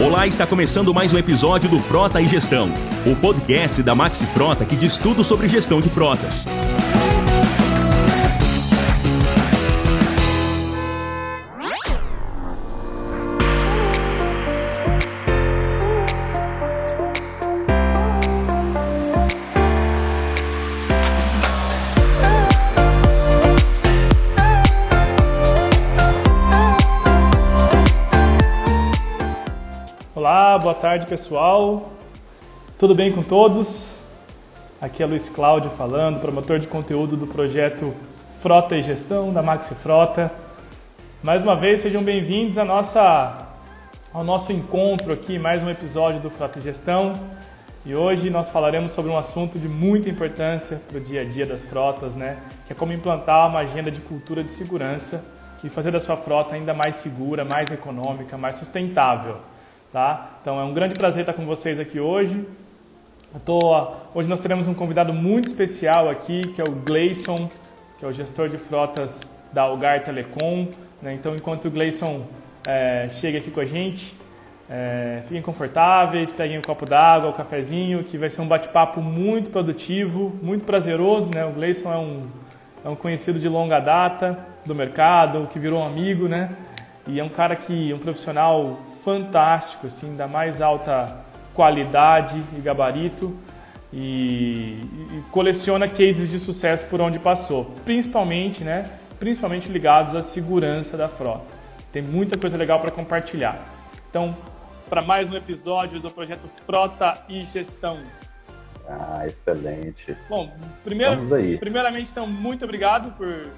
Olá, está começando mais um episódio do Frota e Gestão, o podcast da Maxi Frota que diz tudo sobre gestão de frotas. Tarde pessoal. Tudo bem com todos? Aqui é Luiz Cláudio falando, promotor de conteúdo do projeto Frota e Gestão da Maxi Frota. Mais uma vez, sejam bem-vindos à nossa, ao nosso encontro aqui, mais um episódio do Frota e Gestão. E hoje nós falaremos sobre um assunto de muita importância para o dia a dia das frotas, né? Que é como implantar uma agenda de cultura de segurança e fazer da sua frota ainda mais segura, mais econômica, mais sustentável. Tá? Então é um grande prazer estar com vocês aqui hoje. Tô, hoje nós teremos um convidado muito especial aqui, que é o Gleison, que é o gestor de frotas da Algar Telecom. Né? Então, enquanto o Gleison é, chega aqui com a gente, é, fiquem confortáveis, peguem um copo d'água, um cafezinho, que vai ser um bate-papo muito produtivo, muito prazeroso. Né? O Gleison é um, é um conhecido de longa data do mercado, que virou um amigo, né? E é um cara que, um profissional fantástico, assim, da mais alta qualidade e gabarito e, e, coleciona cases de sucesso por onde passou, principalmente, né, principalmente ligados à segurança da frota. Tem muita coisa legal para compartilhar. Então, para mais um episódio do projeto Frota e Gestão. Ah, excelente. Bom, primeiro, primeiramente, então, muito obrigado por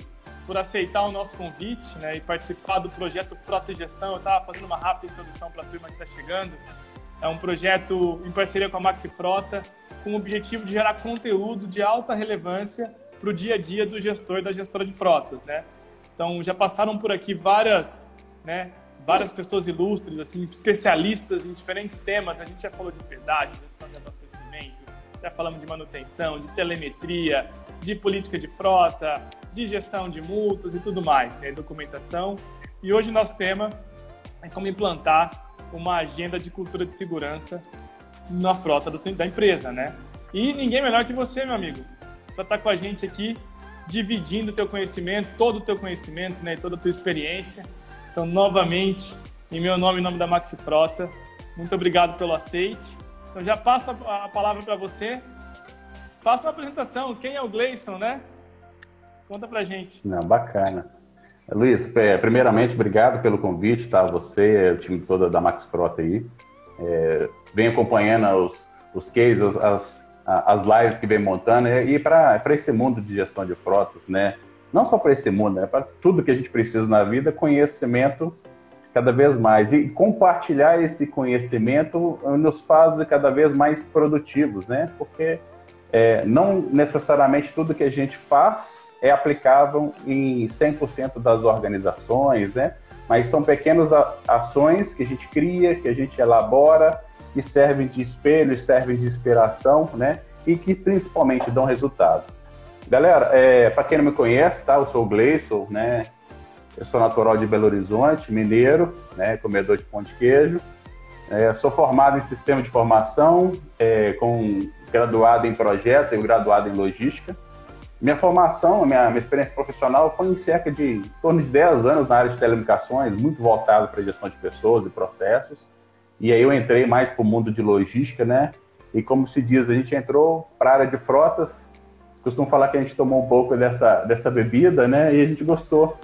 por aceitar o nosso convite né, e participar do projeto Frota e Gestão. Eu estava fazendo uma rápida introdução para a turma que está chegando. É um projeto em parceria com a Maxi Frota, com o objetivo de gerar conteúdo de alta relevância para o dia a dia do gestor e da gestora de frotas. Né? Então, já passaram por aqui várias, né, várias pessoas ilustres, assim, especialistas em diferentes temas. A gente já falou de pedágio, gestão de abastecimento, já falamos de manutenção, de telemetria, de política de frota, de gestão de multas e tudo mais, né, documentação. E hoje nosso tema é como implantar uma agenda de cultura de segurança na frota do, da empresa, né? E ninguém melhor que você, meu amigo, para estar tá com a gente aqui, dividindo o teu conhecimento, todo o teu conhecimento, né, toda a tua experiência. Então, novamente, em meu nome, em nome da Maxi Frota, muito obrigado pelo aceite. Então, já passo a, palavra para você. Faça uma apresentação. Quem é o Gleison, né? Conta pra gente. Não, bacana. Luiz, é, primeiramente, obrigado pelo convite, tá? Você, o time todo da Max Frota aí. É, vem acompanhando os, os cases, as, as lives que vem montando e para esse mundo de gestão de frotas, né? Não só para esse mundo, né? Para tudo que a gente precisa na vida, conhecimento cada vez mais. E compartilhar esse conhecimento nos faz cada vez mais produtivos, né? Porque é, não necessariamente tudo que a gente faz é aplicável em 100% das organizações, né? Mas são pequenas ações que a gente cria, que a gente elabora, que servem de espelho, servem de inspiração, né? E que principalmente dão resultado. Galera, é, para quem não me conhece, tá? Eu sou o Gleison, né? Eu sou natural de Belo Horizonte, mineiro, né? Comedor de pão de queijo. É, sou formado em sistema de formação, é, com graduado em projetos e graduado em logística. Minha formação, minha, minha experiência profissional foi em cerca de em torno de 10 anos na área de telecomunicações, muito voltado para gestão de pessoas e processos. E aí eu entrei mais para o mundo de logística, né? E como se diz, a gente entrou para a área de frotas. Costumo falar que a gente tomou um pouco dessa, dessa bebida, né? E a gente gostou.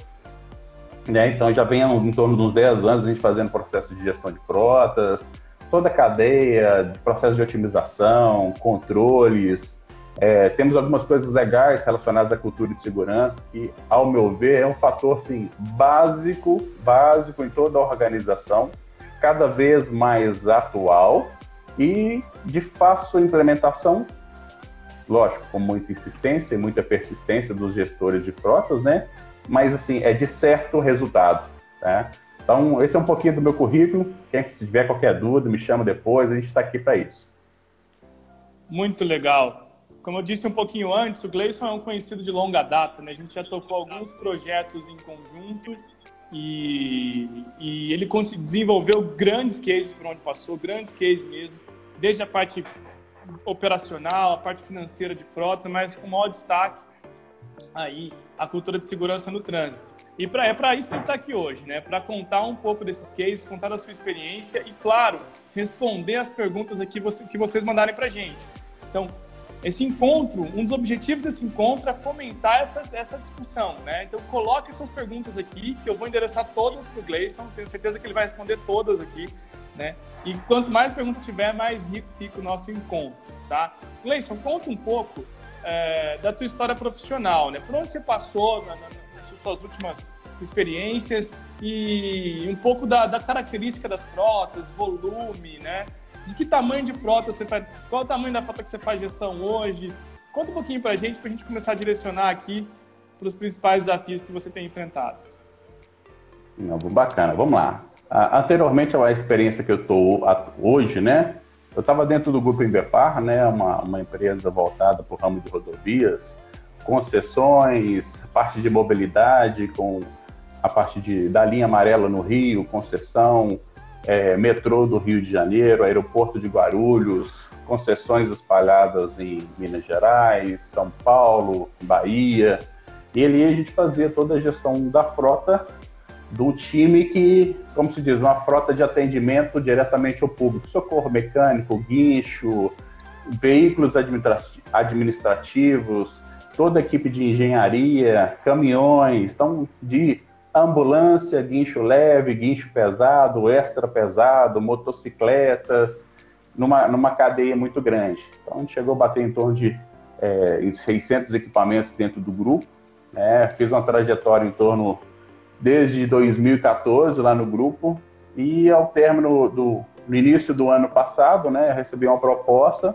Né? Então já vem em torno de uns 10 anos a gente fazendo processo de gestão de frotas, toda a cadeia, processo de otimização, controles, é, temos algumas coisas legais relacionadas à cultura de segurança que, ao meu ver, é um fator assim, básico, básico em toda a organização, cada vez mais atual e de fácil implementação, lógico, com muita insistência e muita persistência dos gestores de frotas, né? Mas assim, é de certo resultado, tá? Então, esse é um pouquinho do meu currículo. Quem se tiver qualquer dúvida, me chama depois, a gente está aqui para isso. Muito legal. como eu disse um pouquinho antes, o Gleison é um conhecido de longa data, né? A gente já tocou alguns projetos em conjunto e, e ele desenvolveu grandes cases por onde passou, grandes cases mesmo, desde a parte operacional, a parte financeira de frota, mas com maior destaque aí a cultura de segurança no trânsito. E pra, é para isso que ele está aqui hoje, né? Para contar um pouco desses cases, contar a sua experiência e, claro, responder as perguntas aqui que vocês mandarem para gente. Então, esse encontro, um dos objetivos desse encontro é fomentar essa, essa discussão, né? Então, coloque suas perguntas aqui, que eu vou endereçar todas para o Gleison, tenho certeza que ele vai responder todas aqui, né? E quanto mais perguntas tiver, mais rico fica o nosso encontro, tá? Gleison, conta um pouco é, da tua história profissional, né? Por onde você passou na, na, nas suas últimas experiências e um pouco da, da, característica das frotas, volume, né? De que tamanho de frota você faz, qual o tamanho da frota que você faz gestão hoje? Conta um pouquinho para a gente, para a gente começar a direcionar aqui para os principais desafios que você tem enfrentado. Não, bacana, vamos lá. Anteriormente à experiência que eu estou hoje, né? Eu estava dentro do grupo Embepar, né, uma, uma empresa voltada para o ramo de rodovias, concessões, parte de mobilidade, com a parte de, da linha amarela no Rio, concessão, é, metrô do Rio de Janeiro, aeroporto de Guarulhos, concessões espalhadas em Minas Gerais, São Paulo, Bahia. E ali a gente fazia toda a gestão da frota do time que, como se diz, uma frota de atendimento diretamente ao público, socorro mecânico, guincho, veículos administrativos, toda a equipe de engenharia, caminhões, então de ambulância, guincho leve, guincho pesado, extra pesado, motocicletas, numa, numa cadeia muito grande. Então a gente chegou a bater em torno de é, 600 equipamentos dentro do grupo, né? fiz uma trajetória em torno desde 2014 lá no grupo e ao término do no início do ano passado, né, recebi uma proposta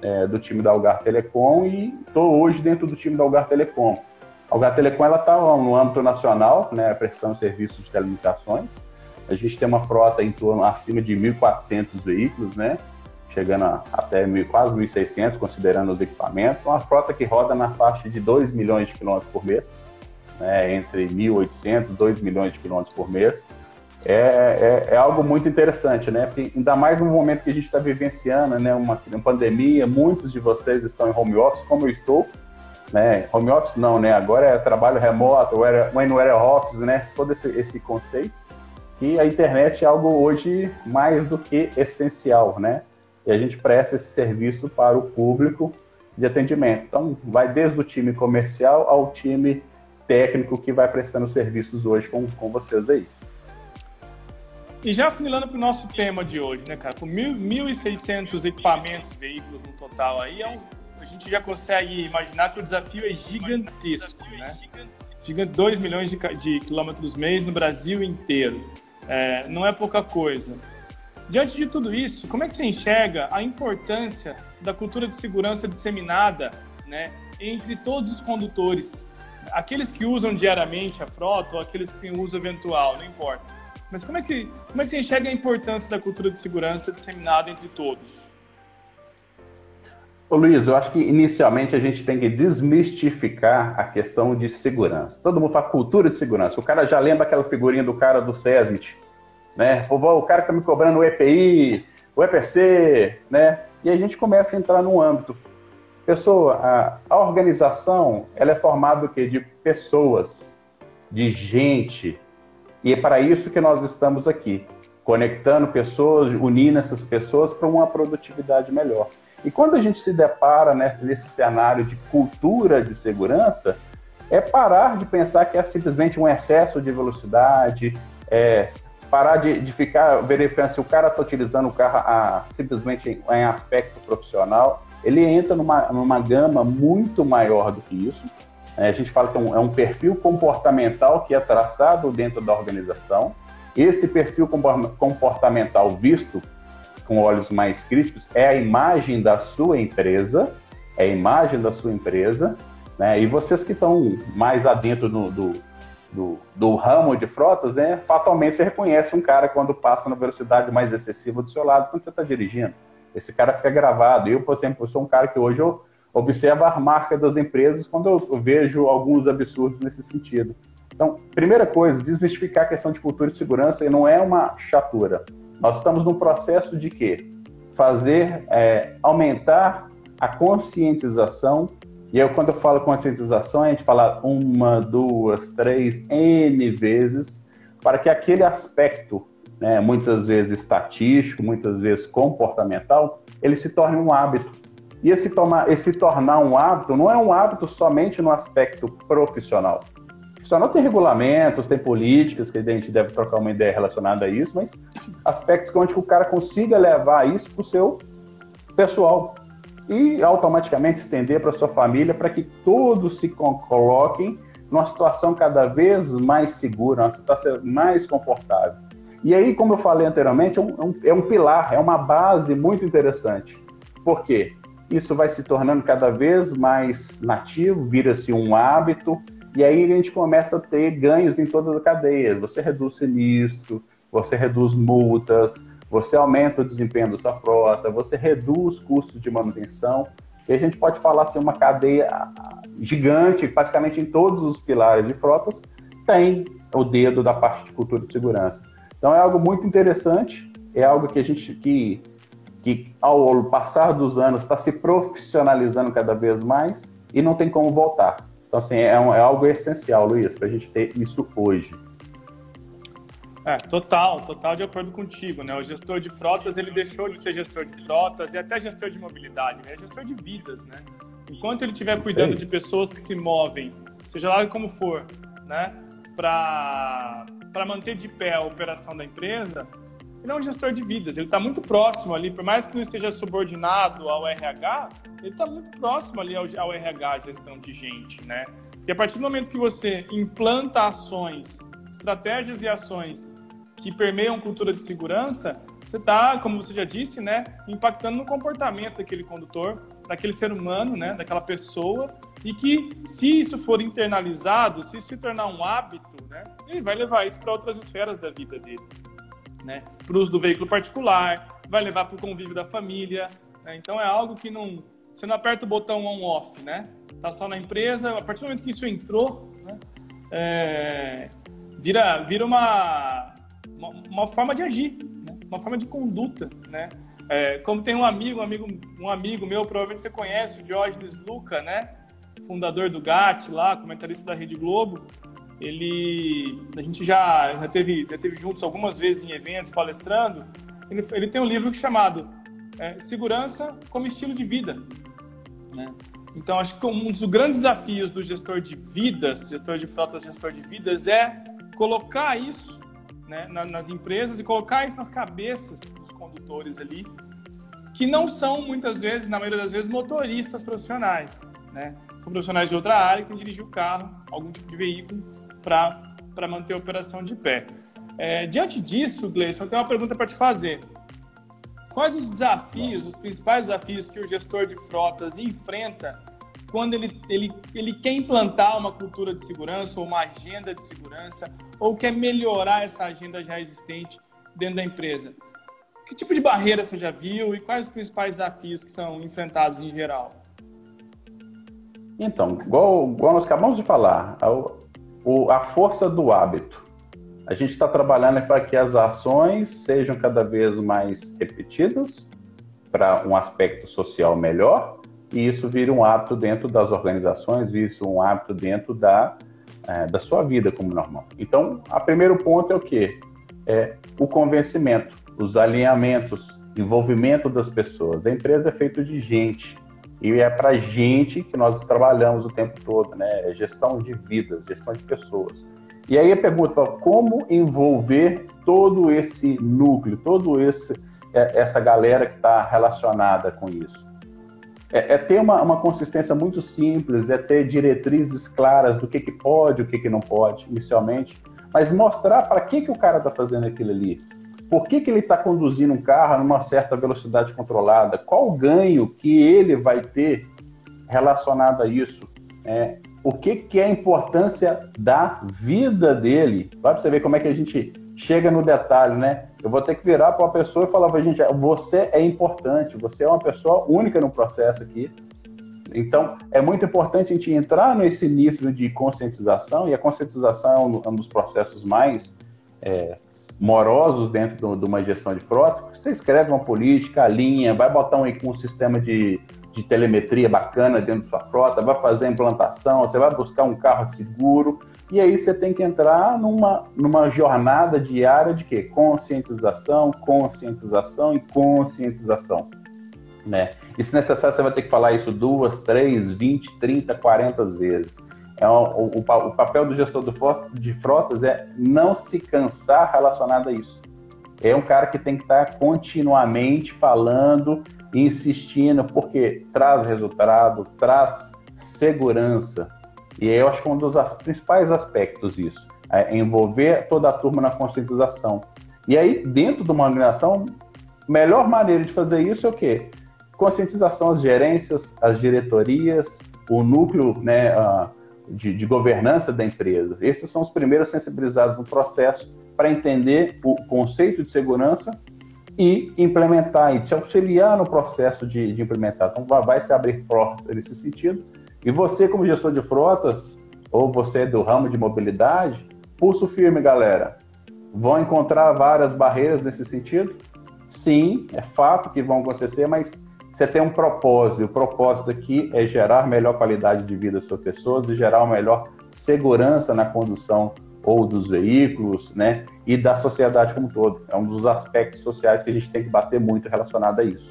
é, do time da Algar Telecom e estou hoje dentro do time da Algar Telecom. A Algar Telecom ela está no âmbito nacional, né, prestando serviços de telecomunicações. A gente tem uma frota em torno acima de 1.400 veículos, né, chegando a, até mil, quase 1.600, considerando os equipamentos. Uma frota que roda na faixa de 2 milhões de quilômetros por mês né, entre 1.800 e 2 milhões de quilômetros por mês, é, é, é, algo muito interessante, né? Porque ainda mais no momento que a gente está vivenciando, né? Uma, uma, pandemia, muitos de vocês estão em home office, como eu estou, né? Home office não, né? Agora é trabalho remoto, when não era office, né? Todo esse, esse conceito. E a internet é algo hoje mais do que essencial, né? E a gente presta esse serviço para o público de atendimento. Então, vai desde o time comercial ao time técnico que vai prestando serviços hoje com, com vocês aí. E já afunilando para o nosso tema de hoje, né, cara? Com 1.600 equipamentos, veículos no total aí, é um, a gente já consegue imaginar que o desafio é gigantesco, né? Gigante, 2 milhões de, de quilômetros mês no Brasil inteiro. É, não é pouca coisa. Diante de tudo isso, como é que você enxerga a importância da cultura de segurança disseminada né, entre todos os condutores aqueles que usam diariamente a frota ou aqueles que têm uso eventual, não importa. Mas como é que, como é que você enxerga a importância da cultura de segurança disseminada entre todos? Ô Luiz, eu acho que inicialmente a gente tem que desmistificar a questão de segurança. Todo mundo fala cultura de segurança. O cara já lembra aquela figurinha do cara do SESMIT, né? O cara tá me cobrando o EPI, o EPC, né? E a gente começa a entrar num âmbito Pessoa, a, a organização, ela é formada quê? De pessoas, de gente. E é para isso que nós estamos aqui, conectando pessoas, unindo essas pessoas para uma produtividade melhor. E quando a gente se depara né, nesse cenário de cultura de segurança, é parar de pensar que é simplesmente um excesso de velocidade, é parar de, de ficar verificando se o cara está utilizando o carro a, simplesmente em, em aspecto profissional ele entra numa, numa gama muito maior do que isso. É, a gente fala que é um, é um perfil comportamental que é traçado dentro da organização. Esse perfil comportamental visto com olhos mais críticos é a imagem da sua empresa, é a imagem da sua empresa, né? E vocês que estão mais adentro do, do, do, do, ramo de frotas, né? Fatalmente você reconhece um cara quando passa na velocidade mais excessiva do seu lado quando você está dirigindo. Esse cara fica gravado. Eu, por exemplo, sou um cara que hoje eu, observo a marca das empresas quando eu vejo alguns absurdos nesse sentido. Então, primeira coisa, desmistificar a questão de cultura de segurança e não é uma chatura. Nós estamos num processo de quê? Fazer, é, aumentar a conscientização. E aí, quando eu falo conscientização, a gente fala uma, duas, três, N vezes, para que aquele aspecto, né, muitas vezes estatístico, muitas vezes comportamental, ele se torne um hábito. E esse, tomar, esse tornar um hábito não é um hábito somente no aspecto profissional. O profissional tem regulamentos, tem políticas que a gente deve trocar uma ideia relacionada a isso, mas aspectos onde o cara consiga levar isso para o seu pessoal e automaticamente estender para sua família para que todos se coloquem numa situação cada vez mais segura, uma situação mais confortável. E aí, como eu falei anteriormente, é um, é um é pilar, é uma base muito interessante. Por quê? isso vai se tornando cada vez mais nativo, vira-se um hábito, e aí a gente começa a ter ganhos em todas as cadeias. Você reduz sinistro, você reduz multas, você aumenta o desempenho da sua frota, você reduz custos de manutenção. E a gente pode falar assim, uma cadeia gigante, praticamente em todos os pilares de frotas, tem o dedo da parte de cultura de segurança. Então é algo muito interessante, é algo que a gente que que ao passar dos anos está se profissionalizando cada vez mais e não tem como voltar. Então, assim, é, um, é algo essencial, Luiz, para a gente ter isso hoje. É, total, total de acordo contigo, né? O gestor de frotas, ele deixou de ser gestor de frotas e até gestor de mobilidade, né? É gestor de vidas, né? Enquanto ele estiver cuidando de pessoas que se movem, seja lá como for, né? Para manter de pé a operação da empresa, ele é um gestor de vidas, ele está muito próximo ali, por mais que não esteja subordinado ao RH, ele está muito próximo ali ao, ao RH, gestão de gente, né? E a partir do momento que você implanta ações, estratégias e ações que permeiam cultura de segurança, você está, como você já disse, né, impactando no comportamento daquele condutor, daquele ser humano, né, daquela pessoa, e que se isso for internalizado, se isso se tornar um hábito, né, ele vai levar isso para outras esferas da vida dele né? Para o uso do veículo particular, vai levar para o convívio da família. Né? Então é algo que não. Você não aperta o botão on-off, né? Tá só na empresa. A partir do momento que isso entrou, né? é, vira, vira uma, uma, uma, forma de agir, né? uma forma de conduta, né? É, como tem um amigo, um amigo, um amigo meu, provavelmente você conhece, o Diógenes Luca, né? Fundador do GAT lá, comentarista da Rede Globo ele a gente já, já teve já teve juntos algumas vezes em eventos palestrando ele, ele tem um livro chamado é, segurança como estilo de vida né? então acho que um dos grandes desafios do gestor de vidas gestor de frotas gestor de vidas é colocar isso né, nas empresas e colocar isso nas cabeças dos condutores ali que não são muitas vezes na maioria das vezes motoristas profissionais né? São profissionais de outra área que dirigem o carro algum tipo de veículo para manter a operação de pé. É, diante disso, Gleison, eu tenho uma pergunta para te fazer. Quais os desafios, os principais desafios que o gestor de frotas enfrenta quando ele, ele, ele quer implantar uma cultura de segurança ou uma agenda de segurança ou quer melhorar essa agenda já existente dentro da empresa? Que tipo de barreira você já viu e quais os principais desafios que são enfrentados em geral? Então, igual, igual nós acabamos de falar, o, a força do hábito. A gente está trabalhando para que as ações sejam cada vez mais repetidas para um aspecto social melhor e isso vira um hábito dentro das organizações, vira um hábito dentro da, é, da sua vida como normal. Então, o primeiro ponto é o quê? É o convencimento, os alinhamentos, envolvimento das pessoas. A empresa é feita de gente. E é para gente que nós trabalhamos o tempo todo, né? É gestão de vidas, gestão de pessoas. E aí a pergunta, como envolver todo esse núcleo, todo esse é, essa galera que está relacionada com isso? É, é ter uma, uma, consistência muito simples, é ter diretrizes claras do que, que pode, o que, que não pode, inicialmente, mas mostrar para que, que o cara está fazendo aquilo ali por que, que ele está conduzindo um carro numa certa velocidade controlada? Qual o ganho que ele vai ter relacionado a isso? É, o que, que é a importância da vida dele? Vai para você ver como é que a gente chega no detalhe, né? Eu vou ter que virar para uma pessoa e falar para gente: você é importante, você é uma pessoa única no processo aqui. Então, é muito importante a gente entrar nesse nível de conscientização, e a conscientização é um, um dos processos mais é, morosos dentro de uma gestão de frotas, você escreve uma política, alinha, vai botar um, um sistema de, de telemetria bacana dentro da sua frota, vai fazer a implantação, você vai buscar um carro seguro, e aí você tem que entrar numa, numa jornada diária de quê? Conscientização, conscientização e conscientização. Né? E se necessário, você vai ter que falar isso duas, três, vinte, trinta, quarenta vezes. É o, o, o, papel do gestor de frotas é não se cansar relacionado a isso. É um cara que tem que estar continuamente falando, insistindo, porque traz resultado, traz segurança. E eu acho que um dos principais aspectos disso é envolver toda a turma na conscientização. E aí, dentro de uma organização, melhor maneira de fazer isso é o quê? Conscientização às gerências, às diretorias, o núcleo né, de, de governança da empresa. Esses são os primeiros sensibilizados no processo para entender o conceito de segurança e implementar e te auxiliar no processo de, de implementar. Então, vai se abrir portas nesse sentido e você, como gestor de frotas, ou você do ramo de mobilidade, pulso firme, galera. Vão encontrar várias barreiras nesse sentido? Sim, é fato que vão acontecer, mas você tem um propósito. O propósito aqui é gerar melhor qualidade de vida suas pessoas e gerar uma melhor segurança na condução ou dos veículos, né? E da sociedade como um todo. É um dos aspectos sociais que a gente tem que bater muito relacionado a isso.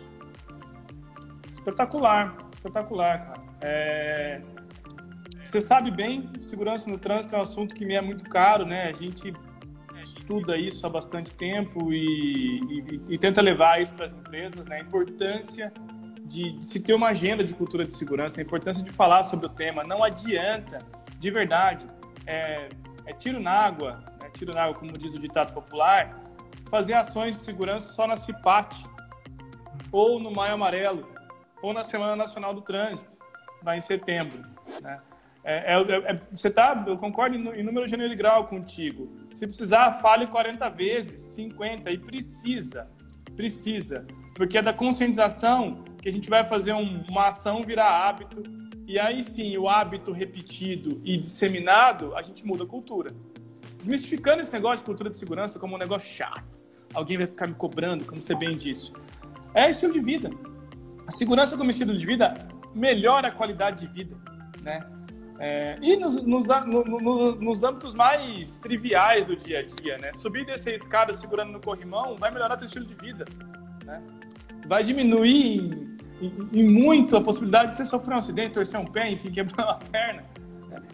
Espetacular, espetacular, cara. É... Você sabe bem, segurança no trânsito é um assunto que me é muito caro, né? A gente estuda isso há bastante tempo e, e, e tenta levar isso para as empresas, né? A importância de, de, se ter uma agenda de cultura de segurança, a importância de falar sobre o tema. Não adianta, de verdade, é, é tiro na água, né? tiro na água, como diz o ditado popular, fazer ações de segurança só na CIPAT, ou no Maio Amarelo, ou na Semana Nacional do Trânsito vai em setembro. Né? É, é, é, você tá, eu concordo em, número gênero e grau contigo. Se precisar, fale 40 vezes, 50, e precisa, precisa. Porque é da conscientização que a gente vai fazer um, uma ação virar hábito, e aí sim, o hábito repetido e disseminado, a gente muda a cultura. Desmistificando esse negócio de cultura de segurança como um negócio chato. Alguém vai ficar me cobrando, como você bem disse. É estilo de vida. A segurança como estilo de vida melhora a qualidade de vida, né? É, e nos, nos, nos, nos, âmbitos mais triviais do dia a dia, né? Subir e descer a escada segurando no corrimão vai melhorar teu estilo de vida, né? Vai diminuir em muito a possibilidade de você sofrer um acidente, torcer um pé, enfim, quebrar uma perna.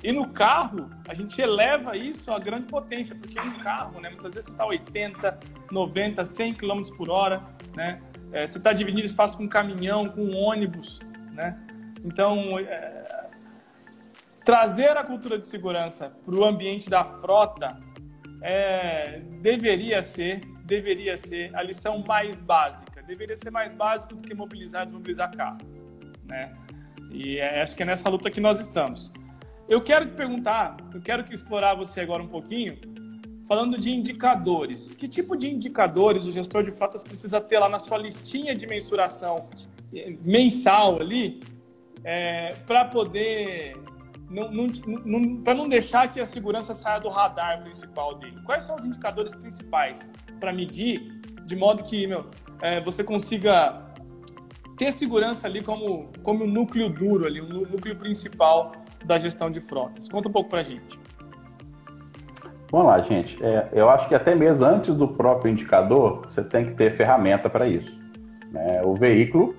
E no carro, a gente eleva isso à grande potência, porque no carro, né, muitas vezes você está 80, 90, 100 km por hora, né? É, você está dividindo espaço com um caminhão, com um ônibus, né? Então, é, trazer a cultura de segurança para o ambiente da frota é, deveria ser, deveria ser a lição mais básica. Deveria ser mais básico do que mobilizar e mobilizar carro, né? E é, acho que é nessa luta que nós estamos. Eu quero te perguntar, eu quero que explorar você agora um pouquinho, falando de indicadores. Que tipo de indicadores o gestor de frotas precisa ter lá na sua listinha de mensuração mensal ali é, para poder não, não, não, para não deixar que a segurança saia do radar principal dele. Quais são os indicadores principais para medir de modo que meu, é, você consiga ter segurança ali como, como um núcleo duro ali, um núcleo principal da gestão de frotas? Conta um pouco para a gente. Vamos lá, gente. É, eu acho que até mesmo antes do próprio indicador, você tem que ter ferramenta para isso. Né? O veículo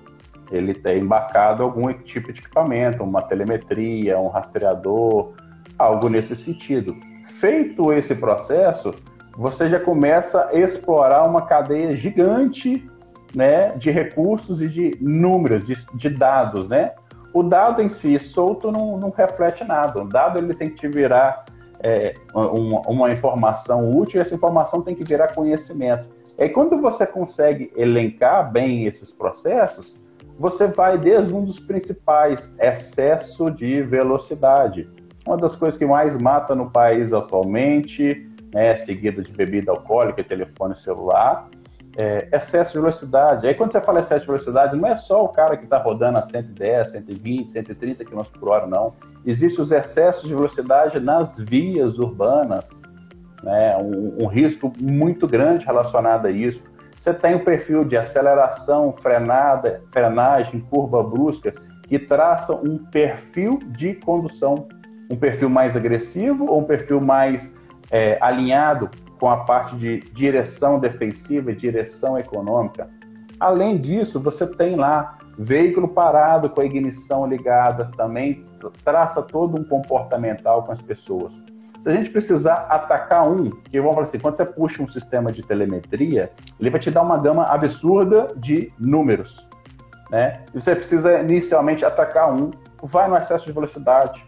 ele tem embarcado algum tipo de equipamento, uma telemetria, um rastreador, algo nesse sentido. Feito esse processo, você já começa a explorar uma cadeia gigante né, de recursos e de números, de, de dados. Né? O dado em si solto não, não reflete nada. O dado ele tem que te virar é, uma, uma informação útil e essa informação tem que virar conhecimento. E quando você consegue elencar bem esses processos, você vai desde um dos principais, excesso de velocidade. Uma das coisas que mais mata no país atualmente, né, seguido de bebida alcoólica telefone celular. é, excesso de velocidade. Aí quando você fala excesso de velocidade, não é só o cara que está rodando a 110, 120, 130 km por hora, não. Existem os excessos de velocidade nas vias urbanas, né? um, um risco muito grande relacionado a isso. Você tem o um perfil de aceleração, frenada, frenagem, curva brusca, que traça um perfil de condução, um perfil mais agressivo ou um perfil mais é, alinhado com a parte de direção defensiva e direção econômica. Além disso, você tem lá veículo parado com a ignição ligada, também traça todo um comportamental com as pessoas. Se a gente precisar atacar um, que vamos falar assim, quando você puxa um sistema de telemetria, ele vai te dar uma gama absurda de números, né? E você precisa inicialmente atacar um, vai no excesso de velocidade,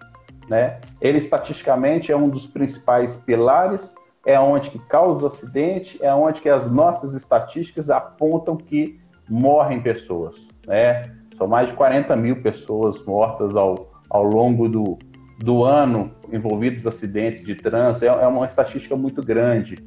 né? Ele estatisticamente é um dos principais pilares é onde que causa acidente, é onde que as nossas estatísticas apontam que morrem pessoas. Né? São mais de 40 mil pessoas mortas ao, ao longo do, do ano envolvidos em acidentes de trânsito. É, é uma estatística muito grande.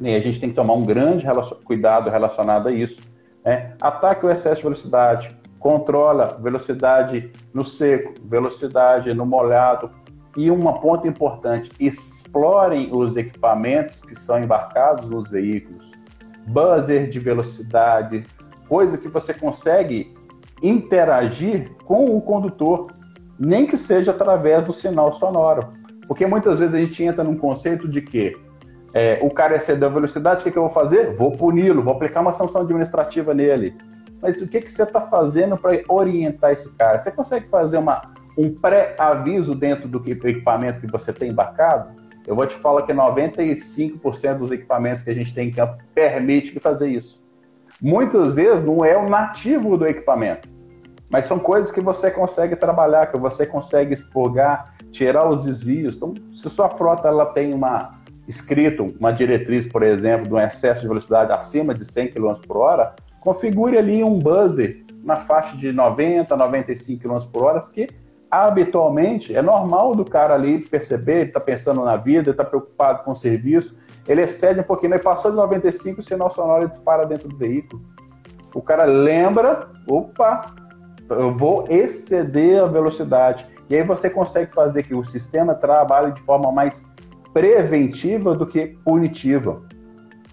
E a gente tem que tomar um grande cuidado relacionado a isso. Né? Ataque o excesso de velocidade, controla velocidade no seco, velocidade no molhado, e uma ponto importante: explorem os equipamentos que são embarcados nos veículos. Buzzer de velocidade, coisa que você consegue interagir com o condutor, nem que seja através do sinal sonoro. Porque muitas vezes a gente entra num conceito de que é, o cara excedeu a velocidade, o que, que eu vou fazer? Vou puni-lo, vou aplicar uma sanção administrativa nele. Mas o que, que você está fazendo para orientar esse cara? Você consegue fazer uma um pré-aviso dentro do equipamento que você tem embarcado, eu vou te falar que 95% dos equipamentos que a gente tem em campo permite fazer isso. Muitas vezes não é o nativo do equipamento, mas são coisas que você consegue trabalhar, que você consegue expurgar, tirar os desvios. Então, se sua frota ela tem uma escrito uma diretriz, por exemplo, de um excesso de velocidade acima de 100 km por hora, configure ali um buzzer na faixa de 90, 95 km por hora, porque habitualmente é normal do cara ali perceber, ele está pensando na vida, está preocupado com o serviço, ele excede um pouquinho, ele passou de 95, o sinal sonoro dispara dentro do veículo. O cara lembra, opa, eu vou exceder a velocidade. E aí você consegue fazer que o sistema trabalhe de forma mais preventiva do que punitiva.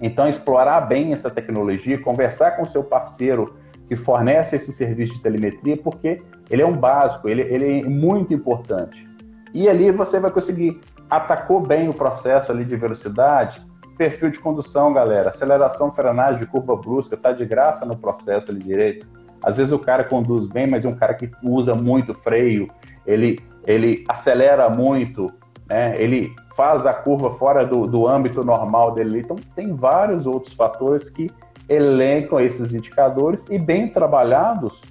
Então, explorar bem essa tecnologia, conversar com o seu parceiro que fornece esse serviço de telemetria, porque ele é um básico, ele, ele é muito importante. E ali você vai conseguir, atacou bem o processo ali de velocidade, perfil de condução, galera, aceleração, frenagem, curva brusca, tá de graça no processo ali direito. Às vezes o cara conduz bem, mas é um cara que usa muito freio, ele, ele acelera muito, né? ele faz a curva fora do, do âmbito normal dele. Então, tem vários outros fatores que elencam esses indicadores e bem trabalhados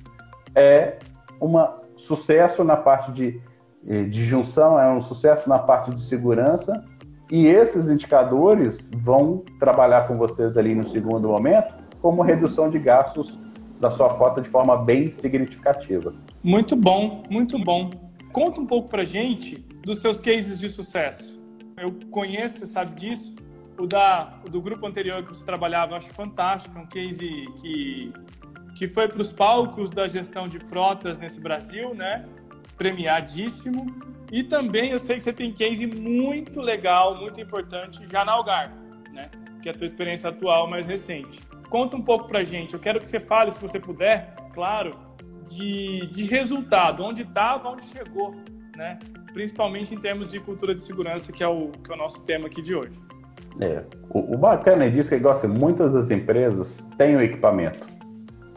é um sucesso na parte de, eh, de junção, é um sucesso na parte de segurança e esses indicadores vão trabalhar com vocês ali no segundo momento como redução de gastos da sua frota de forma bem significativa. Muito bom, muito bom. Conta um pouco para gente dos seus cases de sucesso. Eu conheço, você sabe disso, o, da, o do grupo anterior que você trabalhava, eu acho fantástico, é um case que, que foi para os palcos da gestão de frotas nesse Brasil, né? Premiadíssimo. E também eu sei que você tem case muito legal, muito importante já na Algar, né? Que é a tua experiência atual mais recente. Conta um pouco pra gente. Eu quero que você fale, se você puder, claro, de, de resultado, onde estava, onde chegou, né? Principalmente em termos de cultura de segurança, que é o, que é o nosso tema aqui de hoje. É. O, o bacana disso é que gosta, muitas das empresas têm o equipamento.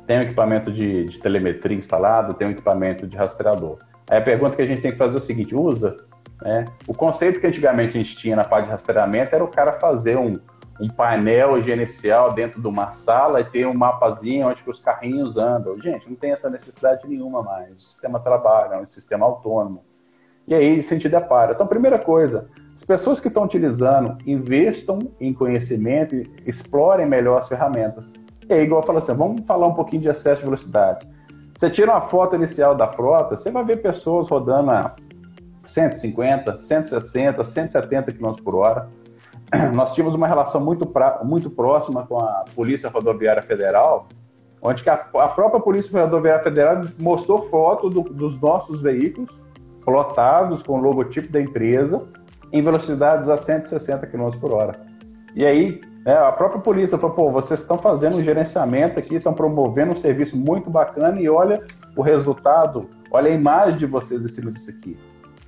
Tem o equipamento de, de telemetria instalado, tem o equipamento de rastreador. Aí a pergunta que a gente tem que fazer é o seguinte: usa. Né? O conceito que antigamente a gente tinha na parte de rastreamento era o cara fazer um, um painel gerencial dentro de uma sala e ter um mapazinho onde os carrinhos andam. Gente, não tem essa necessidade nenhuma mais. O sistema trabalha, é um sistema autônomo. E aí, sentido é para. Então, primeira coisa, as pessoas que estão utilizando, investam em conhecimento explorem melhor as ferramentas. E aí, igual eu falo assim, vamos falar um pouquinho de excesso de velocidade. Você tira uma foto inicial da frota, você vai ver pessoas rodando a 150, 160, 170 km por hora. nós tínhamos uma relação muito, pra, muito próxima com a Polícia Rodoviária Federal, onde a, a, própria Polícia Rodoviária Federal mostrou foto do, dos nossos veículos plotados com o logotipo da empresa em velocidades a 160 km por hora. E aí é, a própria polícia falou, pô, vocês estão fazendo um gerenciamento aqui, estão promovendo um serviço muito bacana e olha o resultado, olha a imagem de vocês em cima disso aqui.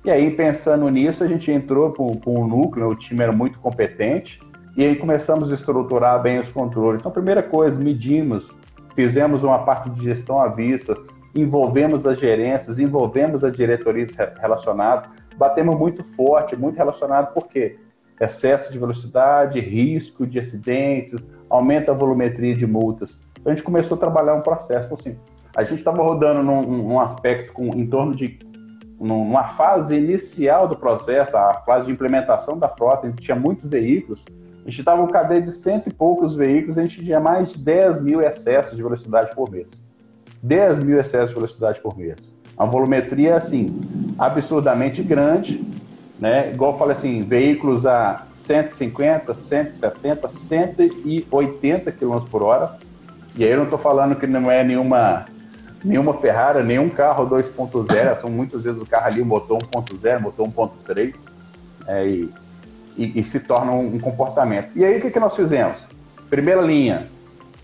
E aí, pensando nisso, a gente entrou com, com o núcleo, o time era muito competente, e aí começamos a estruturar bem os controles. Então, primeira coisa, medimos, fizemos uma parte de gestão à vista, envolvemos as gerências, envolvemos as diretorias relacionadas, batemos muito forte, muito relacionado, por quê? Excesso de velocidade, risco de acidentes, aumenta a volumetria de multas. Então, a gente começou a trabalhar um processo assim. A gente estava rodando num, num aspecto com, em torno de numa fase inicial do processo, a fase de implementação da frota, a gente tinha muitos veículos, a gente estava com cadeia de cento e poucos veículos, a gente tinha mais de 10 mil excessos de velocidade por mês. 10 mil excessos de velocidade por mês. A volumetria, assim, absurdamente grande, né? Igual eu falei assim, veículos a 150, 170, 180 km por hora. E aí eu não estou falando que não é nenhuma nenhuma Ferrari, nenhum carro 2.0, são muitas vezes o carro ali, motor 1.0, motor 1.3, é, e, e, e, se torna um, um, comportamento. E aí o que, que nós fizemos? Primeira linha,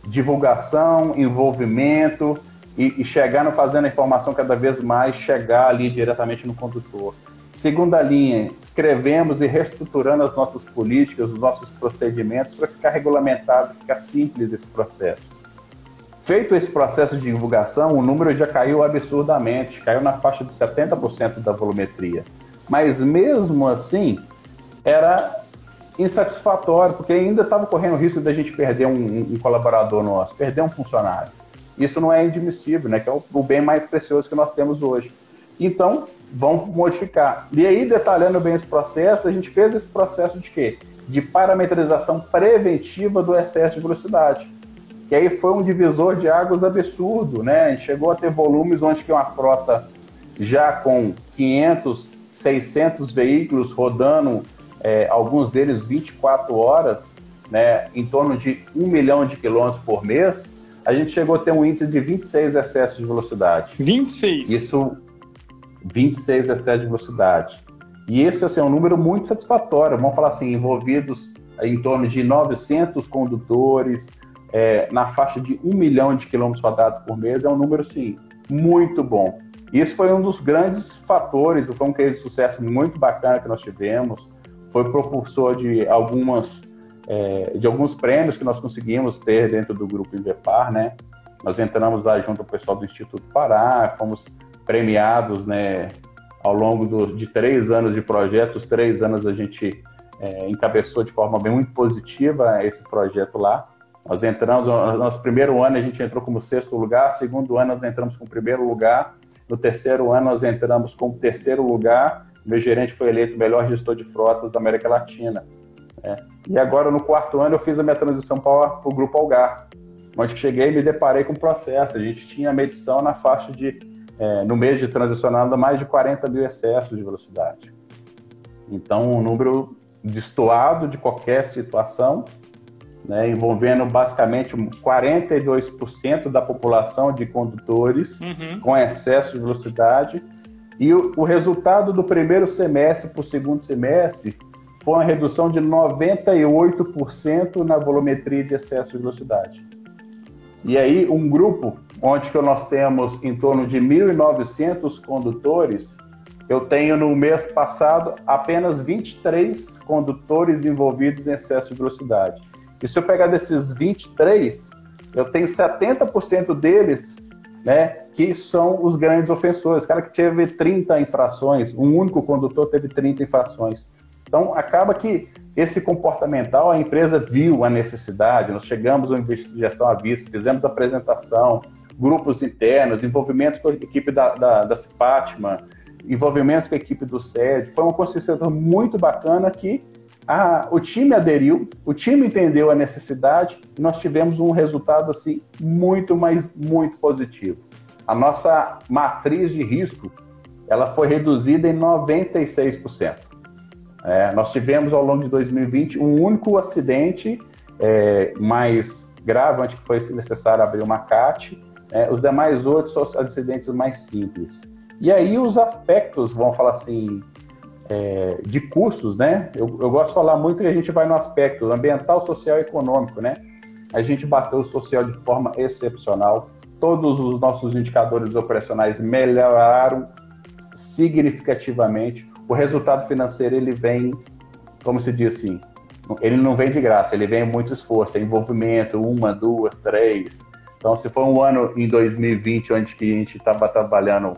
divulgação, envolvimento e, e chegar no fazendo a informação cada vez mais chegar ali diretamente no condutor. Segunda linha, escrevemos e reestruturando as nossas políticas, os nossos procedimentos para ficar regulamentado, ficar simples esse processo. Feito esse processo de divulgação, o número já caiu absurdamente, caiu na faixa de 70% da volumetria. Mas mesmo assim, era insatisfatório, porque ainda estava correndo o risco de a gente perder um, um, colaborador nosso, perder um funcionário. Isso não é admissível, né? Que é o, bem mais precioso que nós temos hoje. Então, vamos modificar. E aí, detalhando bem esse processo, a gente fez esse processo de quê? De parametrização preventiva do excesso de velocidade que aí foi um divisor de águas absurdo, né? A gente chegou a ter volumes onde que uma frota já com 500, 600 veículos rodando, é, alguns deles 24 horas, né, em torno de um milhão de quilômetros por mês, a gente chegou a ter um índice de 26 excessos de velocidade. 26? Isso, 26 excessos de velocidade. E esse assim, é um número muito satisfatório. Vamos falar assim, envolvidos em torno de 900 condutores, é, na faixa de um milhão de quilômetros rodados por mês, é um número, sim, muito bom. Isso foi um dos grandes fatores, foi um case de sucesso muito bacana que nós tivemos, foi propulsor de algumas é, de alguns prêmios que nós conseguimos ter dentro do grupo Invepar, né? Nós entramos lá junto ao pessoal do Instituto Pará, fomos premiados, né? Ao longo do, de três anos de projeto, os três anos a gente é, encabeçou de forma bem muito positiva esse projeto lá. Nós entramos, no nosso primeiro ano a gente entrou como sexto lugar, segundo ano nós entramos com primeiro lugar, no terceiro ano nós entramos com terceiro lugar, meu gerente foi eleito melhor gestor de frotas da América Latina. É. E agora no quarto ano eu fiz a minha transição para o Grupo Algar, onde cheguei e me deparei com o processo. A gente tinha medição na faixa de, é, no mês de transicionando, mais de 40 mil excessos de velocidade. Então, um número destoado de qualquer situação, né, envolvendo basicamente 42% da população de condutores uhum. com excesso de velocidade. E o, o resultado do primeiro semestre para o segundo semestre foi uma redução de 98% na volumetria de excesso de velocidade. E aí, um grupo onde que nós temos em torno de 1.900 condutores, eu tenho no mês passado apenas 23 condutores envolvidos em excesso de velocidade. E se eu pegar desses 23, eu tenho 70% deles né, que são os grandes ofensores. Cara que teve 30 infrações, um único condutor teve 30 infrações. Então, acaba que esse comportamental, a empresa viu a necessidade, nós chegamos ao gestão à vista, fizemos apresentação, grupos internos, envolvimento com a equipe da, da, da Cipatma, envolvimento com a equipe do SED, foi uma consistência muito bacana que a, o time aderiu, o time entendeu a necessidade e nós tivemos um resultado assim muito, mas muito positivo. A nossa matriz de risco ela foi reduzida em 96%. É, nós tivemos ao longo de 2020 um único acidente é, mais grave, onde foi necessário abrir uma CAT. É, os demais outros são acidentes mais simples. E aí os aspectos, vamos falar assim, é, de custos, né? Eu, eu, gosto de falar muito que a gente vai no aspecto ambiental, social e econômico, né? A gente bateu o social de forma excepcional. Todos os nossos indicadores operacionais melhoraram significativamente. O resultado financeiro ele vem, como se diz assim, ele não vem de graça, ele vem muito esforço, é envolvimento, uma, duas, três. Então, se for um ano em 2020 onde que a gente estava trabalhando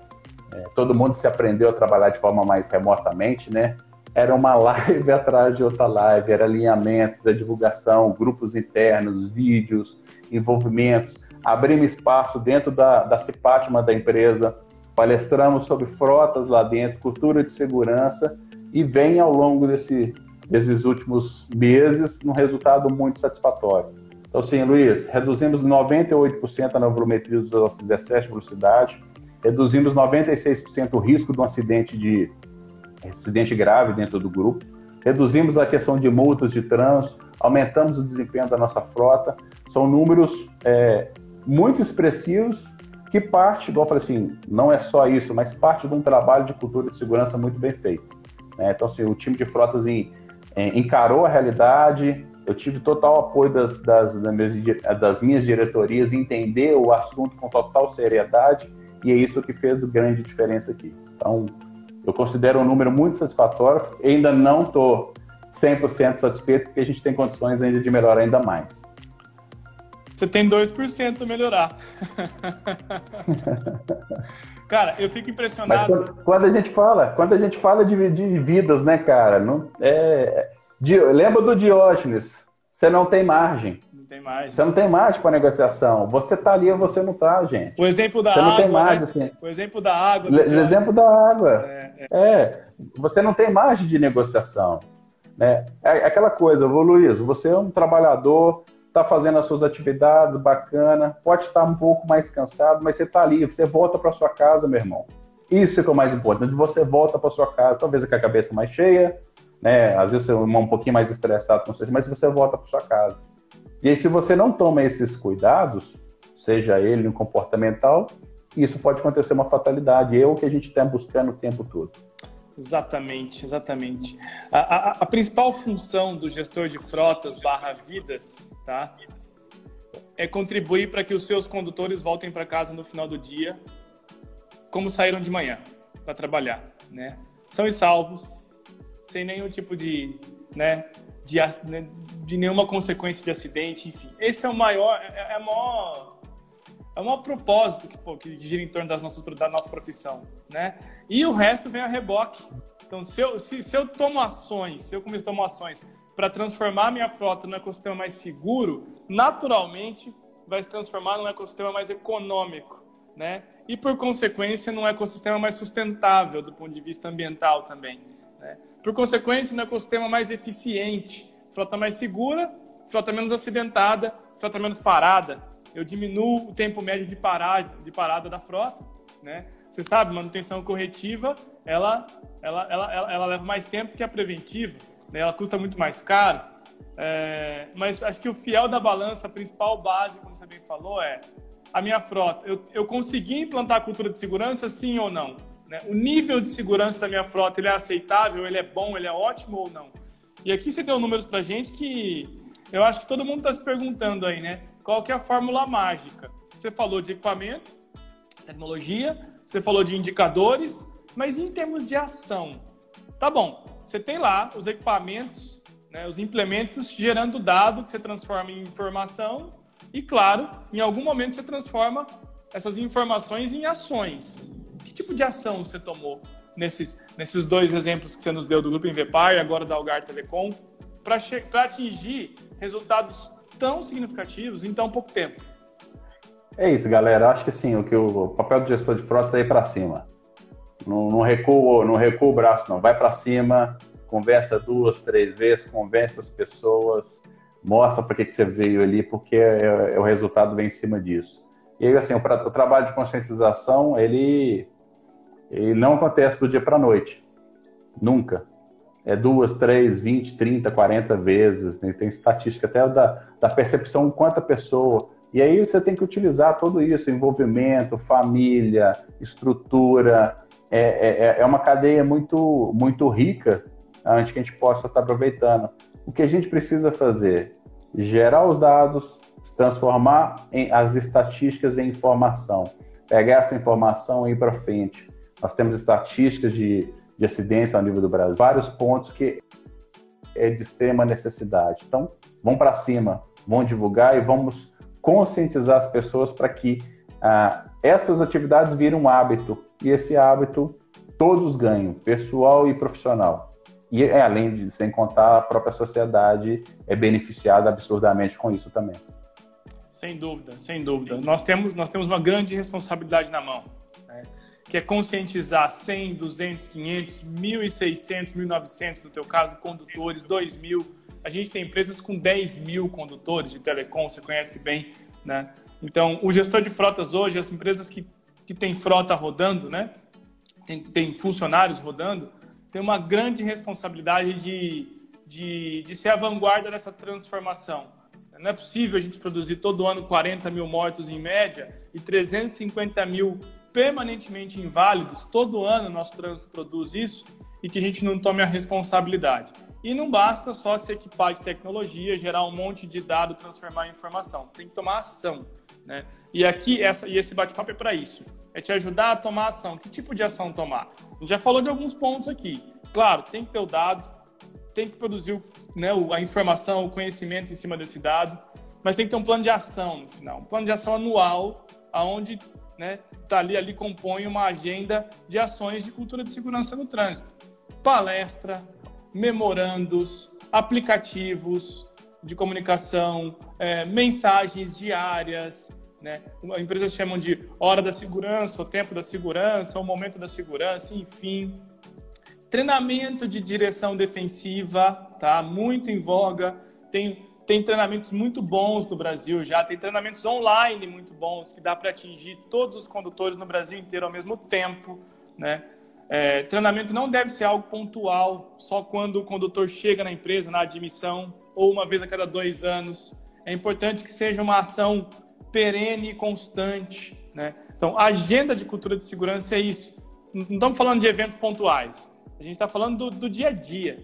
é, todo mundo se aprendeu a trabalhar de forma mais remotamente, né? Era uma live atrás de outra live, era alinhamentos, a divulgação, grupos internos, vídeos, envolvimentos. Abrimos espaço dentro da, da Cipatma da empresa, palestramos sobre frotas lá dentro, cultura de segurança, e vem ao longo desse, desses últimos meses um resultado muito satisfatório. Então, sim, Luiz, reduzimos 98% a volumetria dos nossos 17 velocidade, reduzimos 96% o risco de um acidente de acidente grave dentro do grupo, reduzimos a questão de multas de trânsito, aumentamos o desempenho da nossa frota. São números é, muito expressivos que parte, igual eu falei assim, não é só isso, mas parte de um trabalho de cultura de segurança muito bem feito. Né? Então, assim, o time de frotas em, em, encarou a realidade, eu tive total apoio das, das, das, minhas, das minhas diretorias, entender o assunto com total seriedade e é isso que fez grande diferença aqui. Então, eu considero um número muito satisfatório, ainda não estou 100% satisfeito, porque a gente tem condições ainda de melhorar ainda mais. Você tem 2% a melhorar. cara, eu fico impressionado. Mas quando, a gente fala, quando a gente fala de, de vidas, né, cara? Não, é, de, lembra do Diógenes? Você não tem margem tem margem. Você não tem margem para negociação. Você tá ali ou você não tá, gente. O exemplo da você água. Não tem margem, né? assim. O exemplo da água. O exemplo da água. É, é. é, você não tem margem de negociação. Né? É, é aquela coisa, Luiz, você é um trabalhador, está fazendo as suas atividades, bacana, pode estar um pouco mais cansado, mas você está ali, você volta para sua casa, meu irmão. Isso é que é o mais importante. Você volta para sua casa, talvez com a cabeça mais cheia, né? Às vezes você é um pouquinho mais estressado, mas você volta para sua casa. E aí, se você não toma esses cuidados, seja ele um comportamental, isso pode acontecer uma fatalidade. É o que a gente está buscando o tempo todo. Exatamente, exatamente. A, a, a, principal função do gestor de frotas barra vidas, tá? É contribuir para que os seus condutores voltem para casa no final do dia como saíram de manhã para trabalhar, né? São e salvos, sem nenhum tipo de, né, de, de nenhuma consequência de acidente, enfim. Esse é o maior, é, é, o maior, é maior propósito que, pô, que gira em torno das nossas, da nossa profissão, né? E o resto vem a reboque. Então, se eu, se, se eu tomo ações, se eu começo a tomar ações para transformar minha frota num ecossistema mais seguro, naturalmente vai se transformar num ecossistema mais econômico, né? E por consequência, num ecossistema mais sustentável do ponto de vista ambiental também. Né? Por consequência, num ecossistema mais eficiente, frota mais segura, frota menos acidentada, frota menos parada. Eu diminuo o tempo médio de parada, de parada da frota, né? Você sabe, manutenção corretiva, ela, ela, ela, ela, ela leva mais tempo que a preventiva, né? ela custa muito mais caro. É, mas acho que o fiel da balança, a principal base, como você bem falou, é a minha frota. Eu, eu consegui implantar a cultura de segurança, sim ou não? Né? O nível de segurança da minha frota, ele é aceitável, ele é bom, ele é ótimo ou não? E aqui você deu números para gente que eu acho que todo mundo está se perguntando aí, né? Qual que é a fórmula mágica? Você falou de equipamento, tecnologia, você falou de indicadores, mas em termos de ação, tá bom? Você tem lá os equipamentos, né, os implementos gerando dado que você transforma em informação e, claro, em algum momento você transforma essas informações em ações. Que tipo de ação você tomou nesses, nesses dois exemplos que você nos deu do Grupo Invepar e agora da Algar Telecom, para atingir resultados tão significativos em tão pouco tempo? É isso, galera. Acho que sim, o que o papel do gestor de frotas é ir para cima. Não, não recua, não recua o braço, não. Vai para cima, conversa duas, três vezes, conversa as pessoas, mostra para que, que você veio ali, porque é, é, o resultado vem em cima disso. E aí, assim, o, o trabalho de conscientização, ele e não acontece do dia para a noite. Nunca. É, duas, três, vinte, trinta, quarenta vezes. Né? Tem estatística até da, da percepção quanta pessoa. E aí você tem que utilizar tudo isso, envolvimento, família, estrutura. É, é, é, é uma cadeia muito, muito rica antes que a gente possa estar aproveitando. O que a gente precisa fazer? Gerar os dados, transformar em, as estatísticas em informação, pegar essa informação e ir para frente. Nós temos estatísticas de de acidentes ao nível do Brasil, vários pontos que é de extrema necessidade. Então, vamos para cima, vamos divulgar e vamos conscientizar as pessoas para que ah, essas atividades virem um hábito e esse hábito todos ganham, pessoal e profissional. E é, além de, sem contar, a própria sociedade é beneficiada absurdamente com isso também. Sem dúvida, sem dúvida. Nós temos, nós temos uma grande responsabilidade na mão que é conscientizar 100, 200, 500, 1.600, 1.900, no teu caso, condutores, 2.000. A gente tem empresas com 10 mil condutores de telecom, você conhece bem, né? Então, o gestor de frotas hoje, as empresas que, que têm frota rodando, né? Tem, tem funcionários rodando, tem uma grande responsabilidade de, de, de ser a vanguarda dessa transformação. Não é possível a gente produzir todo ano 40 mil mortos em média e 350 mil permanentemente inválidos, todo ano nosso trânsito produz isso, e que a gente não tome a responsabilidade. E não basta só se equipar de tecnologia, gerar um monte de dado, transformar em informação. Tem que tomar ação. Né? E aqui, essa, e esse bate-papo é para isso. É te ajudar a tomar ação. Que tipo de ação tomar? A gente já falou de alguns pontos aqui. Claro, tem que ter o dado, tem que produzir né, a informação, o conhecimento em cima desse dado, mas tem que ter um plano de ação no final. Um plano de ação anual, aonde né, tá ali, ali compõe uma agenda de ações de cultura de segurança no trânsito. Palestra, memorandos, aplicativos de comunicação, é, mensagens diárias, né? Empresas chamam de hora da segurança, o tempo da segurança, o momento da segurança, enfim. Treinamento de direção defensiva, tá? Muito em voga. Tem tem treinamentos muito bons no Brasil já, tem treinamentos online muito bons que dá para atingir todos os condutores no Brasil inteiro ao mesmo tempo, né? É, treinamento não deve ser algo pontual, só quando o condutor chega na empresa, na admissão, ou uma vez a cada dois anos. É importante que seja uma ação perene e constante, né? Então, agenda de cultura de segurança é isso. Não estamos falando de eventos pontuais. A gente está falando do, do dia a dia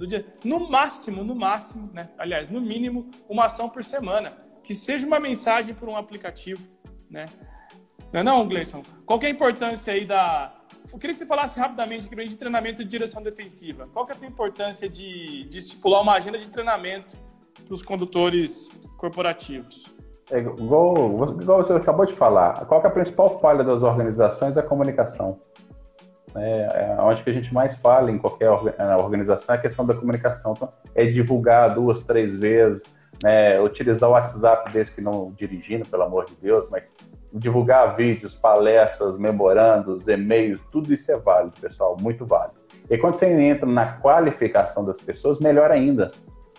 do dia. No máximo, no máximo, né? Aliás, no mínimo, uma ação por semana. Que seja uma mensagem por um aplicativo, né? Não é não, Gleison? Qual é a importância aí da... Eu queria que você falasse rapidamente de treinamento de direção defensiva. Qual que é a importância de, de estipular uma agenda de treinamento para os condutores corporativos? É, igual, igual você acabou de falar, qual é a principal falha das organizações? É a comunicação. É, é onde que a gente mais fala em qualquer organização é a questão da comunicação. Então, é divulgar duas, três vezes, né, utilizar o WhatsApp desde que não dirigindo, pelo amor de Deus, mas divulgar vídeos, palestras, memorandos, e-mails, tudo isso é válido, pessoal, muito válido. E quando você entra na qualificação das pessoas, melhor ainda.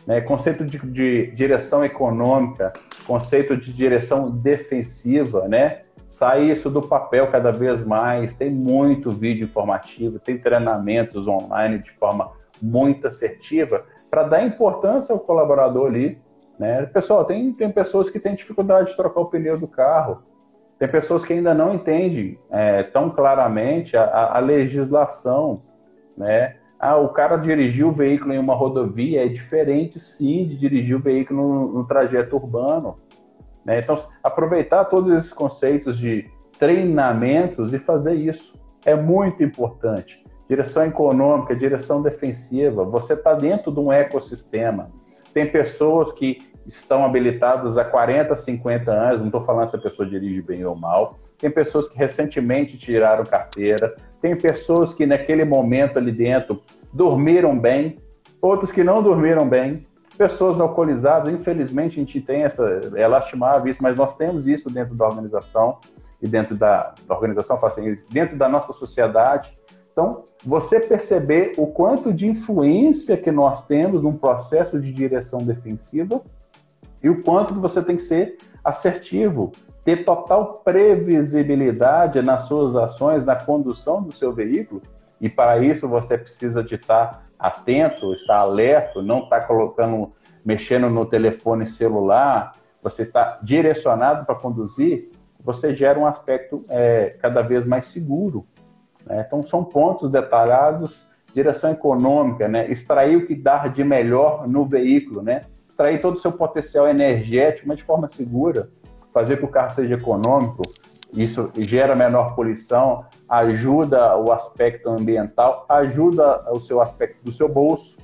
Né? Conceito de, de direção econômica, conceito de direção defensiva, né? Sai isso do papel cada vez mais, tem muito vídeo informativo, tem treinamentos online de forma muito assertiva para dar importância ao colaborador ali. Né? Pessoal, tem, tem pessoas que têm dificuldade de trocar o pneu do carro, tem pessoas que ainda não entendem é, tão claramente a, a, legislação, né? Ah, o cara dirigiu o veículo em uma rodovia é diferente, sim, de dirigir o veículo no, no trajeto urbano. Né? Então, aproveitar todos esses conceitos de treinamentos e fazer isso é muito importante. Direção econômica, direção defensiva, você está dentro de um ecossistema. Tem pessoas que estão habilitadas há 40, 50 anos, não estou falando se a pessoa dirige bem ou mal. Tem pessoas que recentemente tiraram carteira, tem pessoas que naquele momento ali dentro dormiram bem, outros que não dormiram bem, pessoas alcoolizadas, infelizmente a gente tem essa, é lastimável isso, mas nós temos isso dentro da organização e dentro da, da organização, assim, dentro da nossa sociedade. Então, você perceber o quanto de influência que nós temos num processo de direção defensiva e o quanto que você tem que ser assertivo, ter total previsibilidade nas suas ações, na condução do seu veículo, E para isso você precisa de estar atento, estar alerta, não estar colocando, mexendo no telefone celular, você está direcionado para conduzir, você gera um aspecto é, cada vez mais seguro. Né? Então, são pontos detalhados, direção econômica, né? extrair o que dá de melhor no veículo, né? extrair todo o seu potencial energético, mas de forma segura, fazer que o carro seja econômico, isso gera menor poluição, ajuda o aspecto ambiental, ajuda o seu aspecto do seu bolso,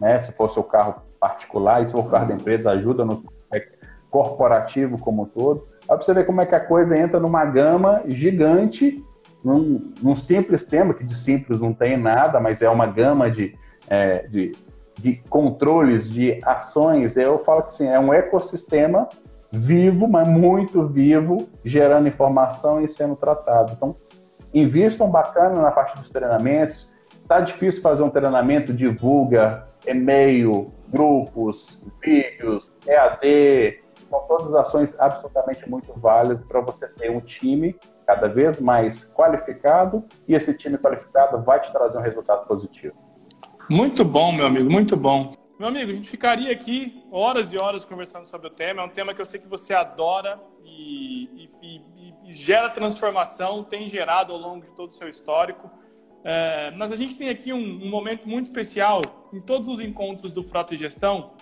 né? se for seu carro particular, se for o carro da empresa, ajuda no aspecto corporativo como um todo. Aí você ver como é que a coisa entra numa gama gigante, num, num simples tema, que de simples não tem nada, mas é uma gama de, é, de, de controles, de ações. Eu falo que assim, é um ecossistema vivo, mas muito vivo, gerando informação e sendo tratado. Então, invistam bacana na parte dos treinamentos. Tá difícil fazer um treinamento, divulga, e-mail, grupos, vídeos, EAD, são todas ações absolutamente muito válidas para você ter um time cada vez mais qualificado e esse time qualificado vai te trazer um resultado positivo. Muito bom, meu amigo, muito bom. Meu amigo, a gente ficaria aqui horas e horas conversando sobre o tema. É um tema que eu sei que você adora e, e, e, e gera transformação, tem gerado ao longo de todo o seu histórico. É, mas a gente tem aqui um, um, momento muito especial em todos os encontros do Frota e Gestão,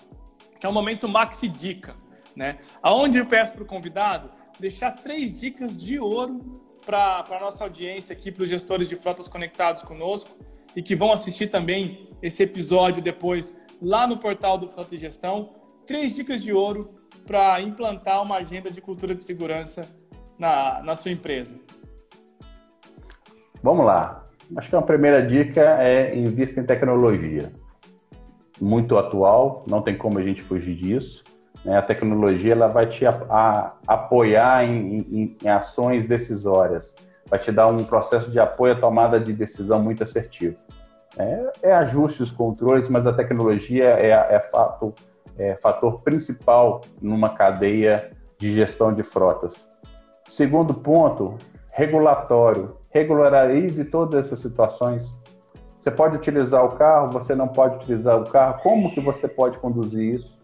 que é o momento Maxi Dica né? Aonde eu peço para o convidado deixar três dicas de ouro para a nossa audiência aqui, para os gestores de frotas conectados conosco e que vão assistir também esse episódio depois lá no portal do Frota e Gestão. Três dicas de ouro para implantar uma agenda de cultura de segurança na, na sua empresa. Vamos lá. Acho que a primeira dica é invista em tecnologia. Muito atual, não tem como a gente fugir disso. Né? A tecnologia ela vai te apoiar em, em, em, ações decisórias, vai te dar um processo de apoio à tomada de decisão muito assertivo. É, é ajuste os controles, mas a tecnologia é, é, fato, é fator principal numa cadeia de gestão de frotas. Segundo ponto, regulatório. Regularize todas essas situações. Você pode utilizar o carro, você não pode utilizar o carro. Como que você pode conduzir isso?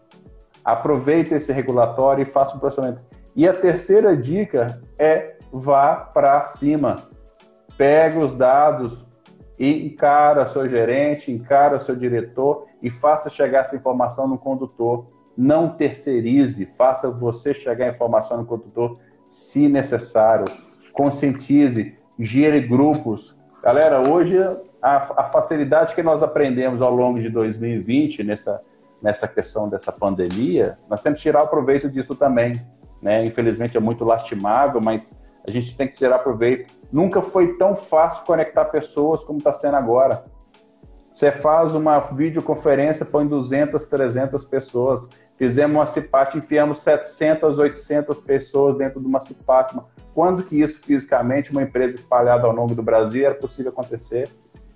Aproveite esse regulatório e faça o processamento. E a terceira dica é vá para cima. Pega os dados e encara seu gerente, encara seu diretor e faça chegar essa informação no condutor. Não terceirize, faça você chegar a informação no condutor se necessário. Conscientize, gere grupos. Galera, hoje a, a facilidade que nós aprendemos ao longo de 2020 nessa nessa questão dessa pandemia, nós temos que tirar proveito disso também. Né? Infelizmente é muito lastimável, mas a gente tem que tirar proveito. Nunca foi tão fácil conectar pessoas como está sendo agora. Você faz uma videoconferência, põe 200, 300 pessoas. Fizemos uma CIPAT, enfiamos 700, 800 pessoas dentro de uma CIPAT. Quando que isso fisicamente, uma empresa espalhada ao longo do Brasil, era possível acontecer?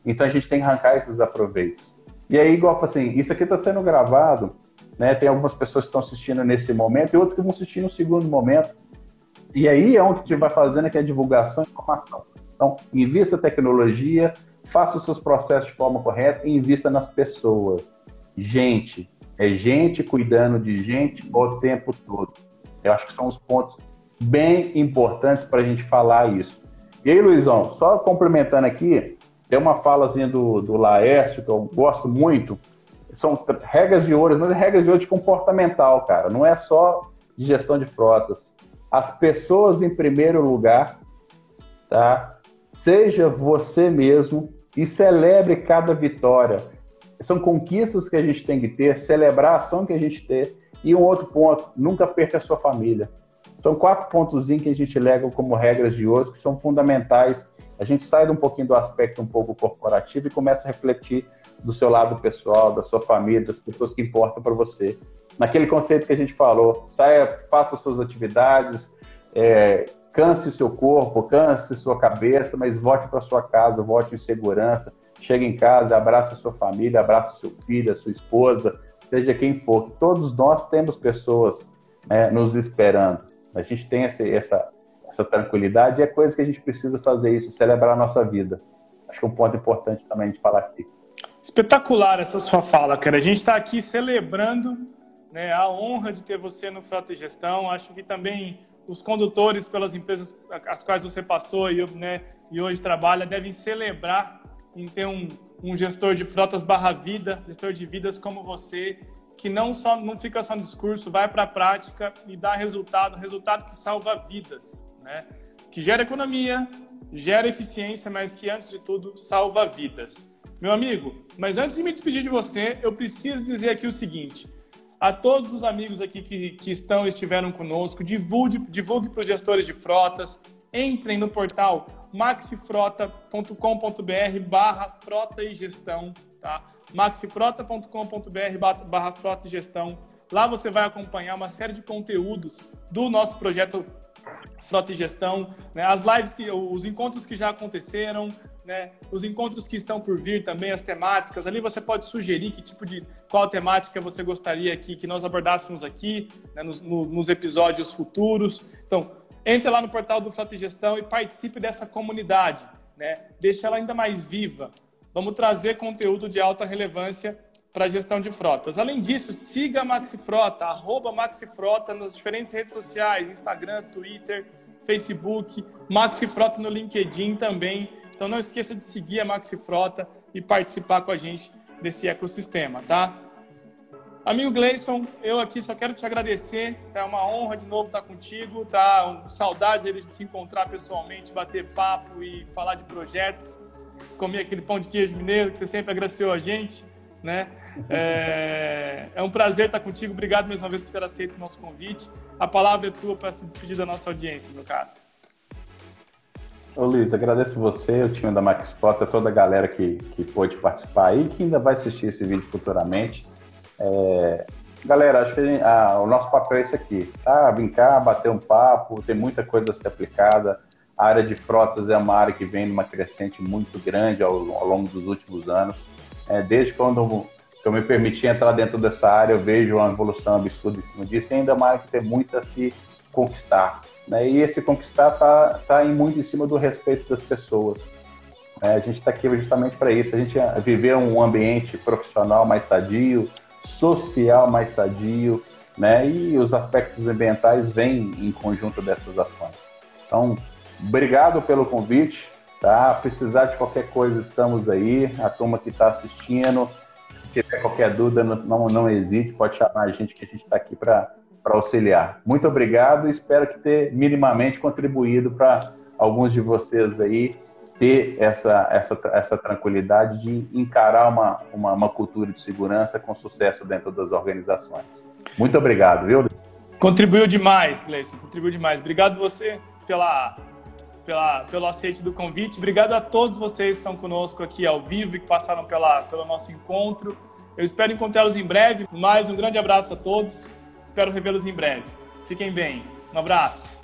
Então a gente tem que arrancar esses aproveitos. E aí, igual assim, isso aqui está sendo gravado, né? Tem algumas pessoas que estão assistindo nesse momento e outras que vão assistir no segundo momento. E aí é onde a gente vai fazendo que é divulgação e informação. Então, invista tecnologia, faça os seus processos de forma correta e invista nas pessoas. Gente, é gente cuidando de gente o tempo todo. Eu acho que são os pontos bem importantes para a gente falar isso. E aí, Luizão, só complementando aqui, tem uma falazinha do, do Laércio que eu gosto muito. São regras de ouro, mas é regras de ouro de comportamental, cara. Não é só de gestão de frotas. As pessoas em primeiro lugar, tá? Seja você mesmo e celebre cada vitória. São conquistas que a gente tem que ter, celebrar a ação que a gente tem. E um outro ponto, nunca perca a sua família. São quatro pontos que a gente lega como regras de ouro que são fundamentais a gente sai um pouquinho do aspecto um pouco corporativo e começa a refletir do seu lado pessoal, da sua família, das pessoas que importam para você. Naquele conceito que a gente falou, saia, faça suas atividades, é, canse o seu corpo, canse sua cabeça, mas volte para sua casa, volte em segurança, chegue em casa, abrace a sua família, abrace seu filho, a sua esposa, seja quem for. Todos nós temos pessoas né, nos esperando. A gente tem essa, essa tranquilidade, é coisa que a gente precisa fazer isso, celebrar a nossa vida. acho que é um ponto importante também de falar aqui. Espetacular essa sua fala, cara. A gente está aqui celebrando né, a honra de ter você no Frota e Gestão. Acho que também os condutores pelas empresas as quais você passou e, né, e hoje trabalha devem celebrar em ter um, um gestor de frotas barra vida, gestor de vidas como você, que não só não fica só no discurso, vai para a prática e dá resultado, resultado que salva vidas, né? Que gera economia, gera eficiência, mas que antes de tudo salva vidas. Meu amigo, mas antes de me despedir de você, eu preciso dizer aqui o seguinte: a todos os amigos aqui que, que estão e estiveram conosco, divulgue, divulgue para os gestores de frotas, entrem no portal maxifrota.com.br barra frota e gestão, tá? maxifrota.com.br barra frota e gestão. Lá você vai acompanhar uma série de conteúdos do nosso projeto Frota e Gestão, né? as lives, que, os encontros que já aconteceram, né? os encontros que estão por vir também, as temáticas. Ali você pode sugerir que tipo de qual temática você gostaria que, que nós abordássemos aqui né? nos, no, nos episódios futuros. Então, entre lá no portal do Frota Gestão e participe dessa comunidade, né? Deixe ela ainda mais viva. Vamos trazer conteúdo de alta relevância para a gestão de frotas. Além disso, siga a Maxifrota, arroba Maxifrota nas diferentes redes sociais, Instagram, Twitter, Facebook, Maxifrota no LinkedIn também. Então não esqueça de seguir a Maxifrota e participar com a gente desse ecossistema, tá? Amigo Gleison, eu aqui só quero te agradecer. É uma honra de novo estar contigo. Tá? Saudades de se encontrar pessoalmente, bater papo e falar de projetos. Comer aquele pão de queijo mineiro que você sempre agraciou a gente. Né? É, é um prazer estar contigo. Obrigado mais uma vez por ter aceito o nosso convite. A palavra é tua para se despedir da nossa audiência, meu cara. Ô Luiz, agradeço você, o time da Max Foto, toda a galera que, que pôde participar aí, que ainda vai assistir esse vídeo futuramente. É, galera, acho que gente, o nosso papel é esse aqui, tá? Brincar, bater um papo, tem muita coisa a ser aplicada. A área de frotas é uma área que vem numa crescente muito grande ao, ao longo dos últimos anos. É, desde quando eu me permiti entrar dentro dessa área, eu vejo uma evolução absurda em cima disso, e ainda mais que tem muito a se conquistar. Né? E esse conquistar está tá, tá muito em cima do respeito das pessoas. É, a gente está aqui justamente para isso, a gente viver um ambiente profissional mais sadio, social mais sadio, né? E os aspectos ambientais vêm em conjunto dessas ações. Então, obrigado pelo convite, tá? Precisar de qualquer coisa, estamos aí. A turma que está assistindo, se tiver qualquer dúvida, não, não hesite, pode chamar a gente que a gente está aqui para auxiliar. Muito obrigado e espero que ter minimamente contribuído para alguns de vocês aí ter essa, essa, essa tranquilidade de encarar uma, uma, uma, cultura de segurança com sucesso dentro das organizações. Muito obrigado, viu? Contribuiu demais, Gleison, contribuiu demais. Obrigado você pela, pela, pelo aceite do convite. Obrigado a todos vocês que estão conosco aqui ao vivo e que passaram pela, pelo nosso encontro. Eu espero encontrá-los em breve. Mais um grande abraço a todos. Espero revê-los em breve. Fiquem bem. Um abraço.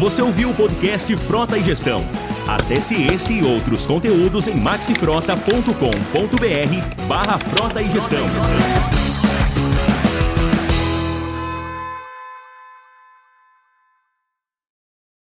Você ouviu o podcast Frota e Gestão. Acesse esse e outros conteúdos em maxifrota.com.br barra Frota e Gestão.